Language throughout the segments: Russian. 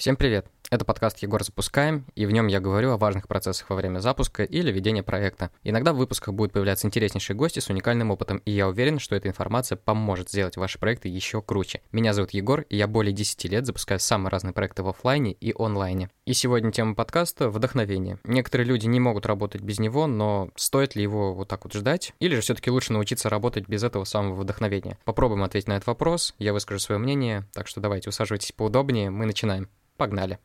Всем привет! Это подкаст «Егор запускаем», и в нем я говорю о важных процессах во время запуска или ведения проекта. Иногда в выпусках будут появляться интереснейшие гости с уникальным опытом, и я уверен, что эта информация поможет сделать ваши проекты еще круче. Меня зовут Егор, и я более 10 лет запускаю самые разные проекты в офлайне и онлайне. И сегодня тема подкаста — вдохновение. Некоторые люди не могут работать без него, но стоит ли его вот так вот ждать? Или же все-таки лучше научиться работать без этого самого вдохновения? Попробуем ответить на этот вопрос, я выскажу свое мнение, так что давайте усаживайтесь поудобнее, мы начинаем. Погнали.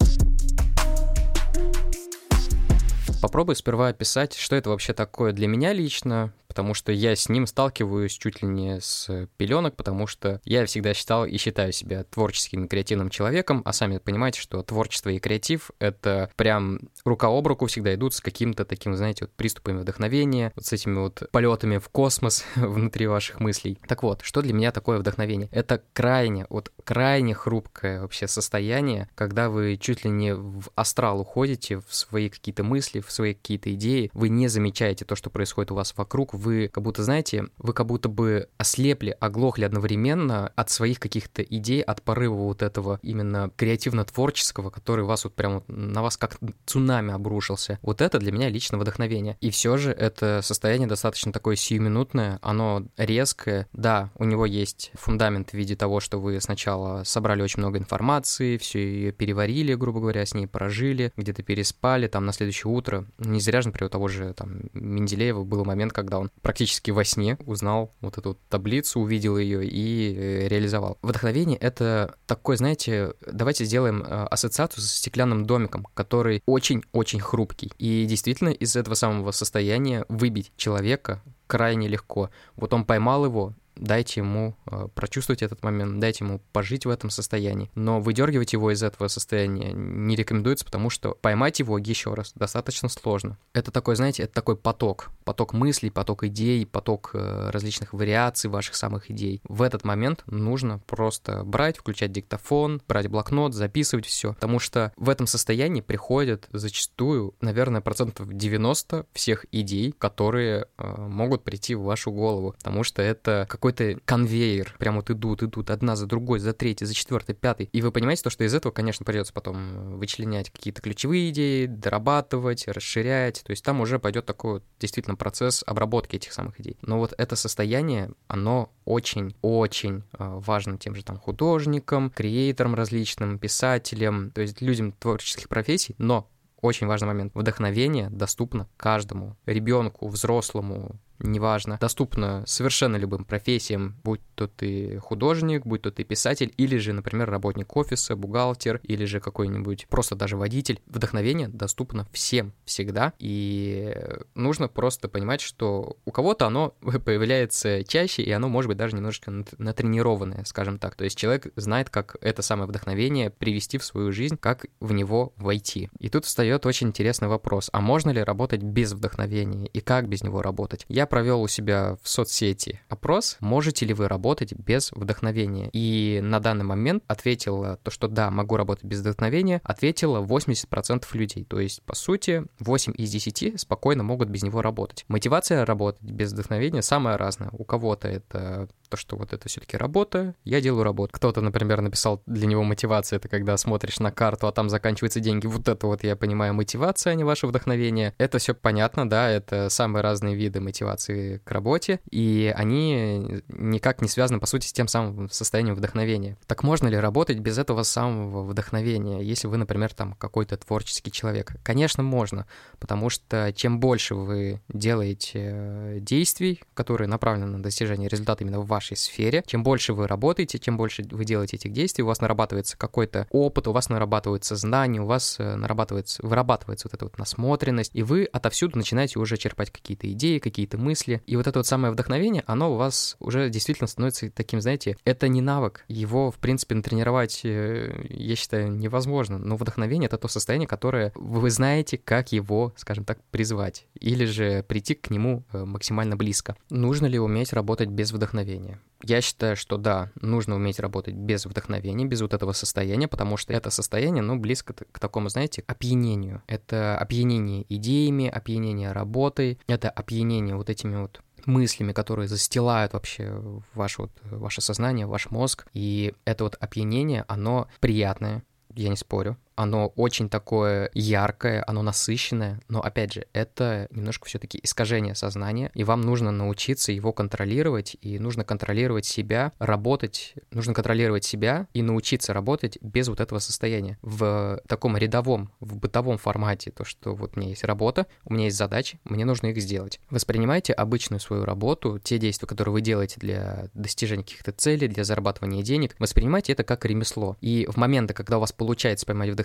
Попробую сперва описать, что это вообще такое для меня лично, потому что я с ним сталкиваюсь чуть ли не с пеленок, потому что я всегда считал и считаю себя творческим и креативным человеком, а сами понимаете, что творчество и креатив — это прям рука об руку всегда идут с каким-то таким, знаете, вот приступами вдохновения, вот с этими вот полетами в космос внутри ваших мыслей. Так вот, что для меня такое вдохновение? Это крайне, вот крайне хрупкое вообще состояние, когда вы чуть ли не в астрал уходите, в свои какие-то мысли, в свои какие-то идеи, вы не замечаете то, что происходит у вас вокруг, вы как будто, знаете, вы как будто бы ослепли, оглохли одновременно от своих каких-то идей, от порыва вот этого именно креативно-творческого, который вас вот прям на вас как цунами обрушился. Вот это для меня лично вдохновение. И все же это состояние достаточно такое сиюминутное, оно резкое. Да, у него есть фундамент в виде того, что вы сначала собрали очень много информации, все ее переварили, грубо говоря, с ней прожили, где-то переспали, там на следующее утро. Не зря же, например, у того же там Менделеева был момент, когда он практически во сне узнал вот эту таблицу, увидел ее и э, реализовал. Вдохновение — это такой, знаете, давайте сделаем э, ассоциацию с стеклянным домиком, который очень-очень хрупкий. И действительно из этого самого состояния выбить человека крайне легко. Вот он поймал его, дайте ему э, прочувствовать этот момент, дайте ему пожить в этом состоянии. Но выдергивать его из этого состояния не рекомендуется, потому что поймать его еще раз достаточно сложно. Это такой, знаете, это такой поток, поток мыслей, поток идей, поток э, различных вариаций ваших самых идей. В этот момент нужно просто брать, включать диктофон, брать блокнот, записывать все, потому что в этом состоянии приходят зачастую, наверное, процентов 90 всех идей, которые э, могут прийти в вашу голову, потому что это как какой-то конвейер. Прям вот идут, идут одна за другой, за третьей, за четвертой, пятой. И вы понимаете то, что из этого, конечно, придется потом вычленять какие-то ключевые идеи, дорабатывать, расширять. То есть там уже пойдет такой вот действительно процесс обработки этих самых идей. Но вот это состояние, оно очень-очень э, важно тем же там художникам, креаторам различным, писателям, то есть людям творческих профессий, но очень важный момент. Вдохновение доступно каждому ребенку, взрослому, неважно, доступно совершенно любым профессиям, будь то ты художник, будь то ты писатель, или же, например, работник офиса, бухгалтер, или же какой-нибудь просто даже водитель. Вдохновение доступно всем всегда, и нужно просто понимать, что у кого-то оно появляется чаще, и оно может быть даже немножечко натренированное, скажем так. То есть человек знает, как это самое вдохновение привести в свою жизнь, как в него войти. И тут встает очень интересный вопрос, а можно ли работать без вдохновения, и как без него работать? Я провел у себя в соцсети опрос, можете ли вы работать без вдохновения. И на данный момент ответила то, что да, могу работать без вдохновения, ответила 80% людей. То есть, по сути, 8 из 10 спокойно могут без него работать. Мотивация работать без вдохновения самая разная. У кого-то это то, что вот это все-таки работа, я делаю работу. Кто-то, например, написал для него мотивация, это когда смотришь на карту, а там заканчиваются деньги. Вот это вот, я понимаю, мотивация, а не ваше вдохновение. Это все понятно, да, это самые разные виды мотивации к работе, и они никак не связаны, по сути, с тем самым состоянием вдохновения. Так можно ли работать без этого самого вдохновения, если вы, например, там какой-то творческий человек? Конечно, можно, потому что чем больше вы делаете э, действий, которые направлены на достижение результата именно в вашей сфере. Чем больше вы работаете, чем больше вы делаете этих действий, у вас нарабатывается какой-то опыт, у вас нарабатывается знание, у вас э, нарабатывается, вырабатывается вот эта вот насмотренность, и вы отовсюду начинаете уже черпать какие-то идеи, какие-то мысли. И вот это вот самое вдохновение, оно у вас уже действительно становится таким, знаете, это не навык. Его, в принципе, натренировать, э, я считаю, невозможно. Но вдохновение — это то состояние, которое вы знаете, как его, скажем так, призвать. Или же прийти к нему э, максимально близко. Нужно ли уметь работать без вдохновения? Вдохновения. Я считаю, что да, нужно уметь работать без вдохновения, без вот этого состояния, потому что это состояние, ну, близко к такому, знаете, опьянению. Это опьянение идеями, опьянение работой, это опьянение вот этими вот мыслями, которые застилают вообще ваше, вот, ваше сознание, ваш мозг. И это вот опьянение, оно приятное, я не спорю, оно очень такое яркое, оно насыщенное, но опять же, это немножко все-таки искажение сознания, и вам нужно научиться его контролировать, и нужно контролировать себя, работать, нужно контролировать себя и научиться работать без вот этого состояния. В таком рядовом, в бытовом формате, то, что вот у меня есть работа, у меня есть задачи, мне нужно их сделать. Воспринимайте обычную свою работу, те действия, которые вы делаете для достижения каких-то целей, для зарабатывания денег, воспринимайте это как ремесло. И в моменты, когда у вас получается поймать вдохновение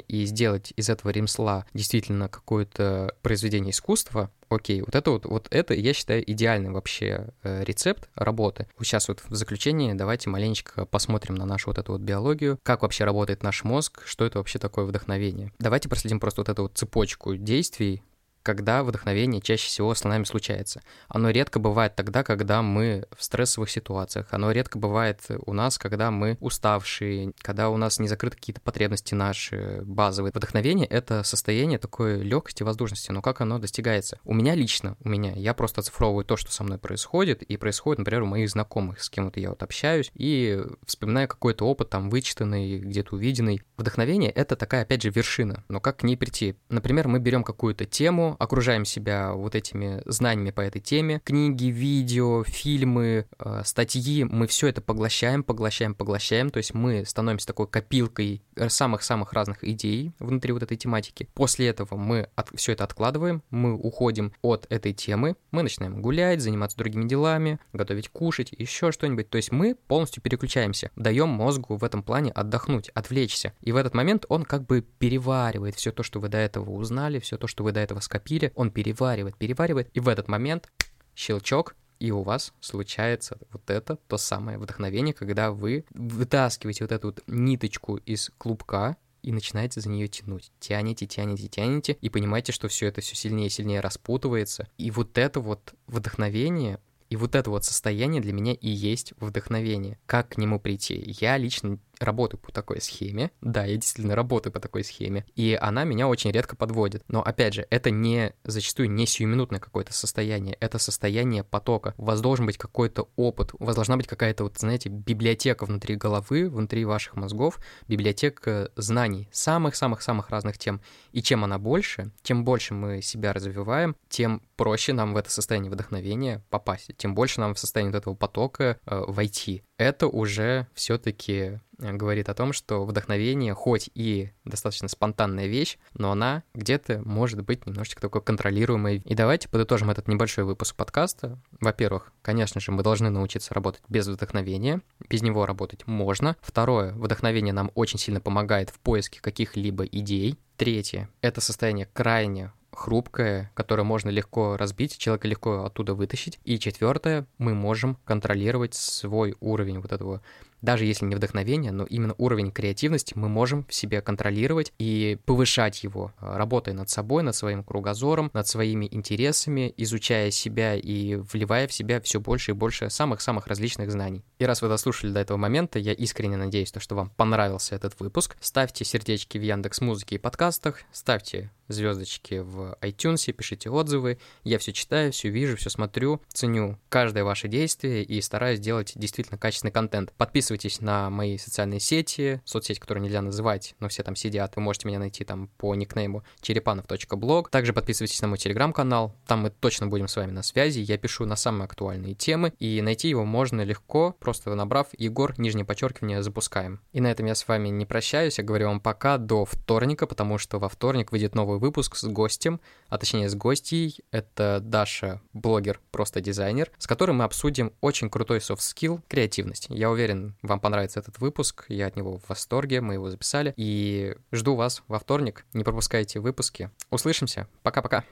и сделать из этого ремесла действительно какое-то произведение искусства, окей, вот это вот, вот это, я считаю, идеальный вообще э, рецепт работы. Сейчас вот в заключении давайте маленечко посмотрим на нашу вот эту вот биологию, как вообще работает наш мозг, что это вообще такое вдохновение. Давайте проследим просто вот эту вот цепочку действий, когда вдохновение чаще всего с нами случается. Оно редко бывает тогда, когда мы в стрессовых ситуациях. Оно редко бывает у нас, когда мы уставшие, когда у нас не закрыты какие-то потребности наши базовые. Вдохновение — это состояние такой легкости, воздушности. Но как оно достигается? У меня лично, у меня, я просто оцифровываю то, что со мной происходит, и происходит, например, у моих знакомых, с кем-то я вот общаюсь, и вспоминаю какой-то опыт там вычитанный, где-то увиденный. Вдохновение — это такая, опять же, вершина. Но как к ней прийти? Например, мы берем какую-то тему, окружаем себя вот этими знаниями по этой теме. Книги, видео, фильмы, э, статьи, мы все это поглощаем, поглощаем, поглощаем. То есть мы становимся такой копилкой самых-самых разных идей внутри вот этой тематики. После этого мы от, все это откладываем, мы уходим от этой темы, мы начинаем гулять, заниматься другими делами, готовить кушать, еще что-нибудь. То есть мы полностью переключаемся, даем мозгу в этом плане отдохнуть, отвлечься. И в этот момент он как бы переваривает все то, что вы до этого узнали, все то, что вы до этого скопировали, скопили, он переваривает, переваривает, и в этот момент щелчок, и у вас случается вот это, то самое вдохновение, когда вы вытаскиваете вот эту вот ниточку из клубка, и начинаете за нее тянуть. Тянете, тянете, тянете, и понимаете, что все это все сильнее и сильнее распутывается. И вот это вот вдохновение, и вот это вот состояние для меня и есть вдохновение. Как к нему прийти? Я лично работаю по такой схеме. Да, я действительно работаю по такой схеме. И она меня очень редко подводит. Но, опять же, это не зачастую не сиюминутное какое-то состояние. Это состояние потока. У вас должен быть какой-то опыт. У вас должна быть какая-то, вот, знаете, библиотека внутри головы, внутри ваших мозгов, библиотека знаний самых-самых-самых разных тем. И чем она больше, тем больше мы себя развиваем, тем проще нам в это состояние вдохновения попасть. Тем больше нам в состоянии вот этого потока э, войти. Это уже все-таки Э, говорит о том, что вдохновение хоть и достаточно спонтанная вещь, но она где-то может быть немножечко такой контролируемой. И давайте подытожим этот небольшой выпуск подкаста. Во-первых, конечно же, мы должны научиться работать без вдохновения. Без него работать можно. Второе, вдохновение нам очень сильно помогает в поиске каких-либо идей. Третье, это состояние крайне хрупкое, которое можно легко разбить, человека легко оттуда вытащить. И четвертое, мы можем контролировать свой уровень вот этого даже если не вдохновение, но именно уровень креативности мы можем в себе контролировать и повышать его, э, работая над собой, над своим кругозором, над своими интересами, изучая себя и вливая в себя все больше и больше самых-самых различных знаний. И раз вы дослушали до этого момента, я искренне надеюсь, что вам понравился этот выпуск. Ставьте сердечки в Яндекс Музыке и подкастах, ставьте звездочки в iTunes, пишите отзывы. Я все читаю, все вижу, все смотрю, ценю каждое ваше действие и стараюсь делать действительно качественный контент. Подписывайтесь на мои социальные сети, соцсети, которые нельзя называть, но все там сидят. Вы можете меня найти там по никнейму черепанов.блог. Также подписывайтесь на мой телеграм-канал, там мы точно будем с вами на связи. Я пишу на самые актуальные темы, и найти его можно легко, просто набрав Егор, нижнее подчеркивание, запускаем. И на этом я с вами не прощаюсь, я говорю вам пока до вторника, потому что во вторник выйдет новый выпуск с гостем, а точнее с гостьей. Это Даша, блогер, просто дизайнер, с которым мы обсудим очень крутой skill — креативность. Я уверен, вам понравится этот выпуск, я от него в восторге, мы его записали. И жду вас во вторник, не пропускайте выпуски. Услышимся, пока-пока.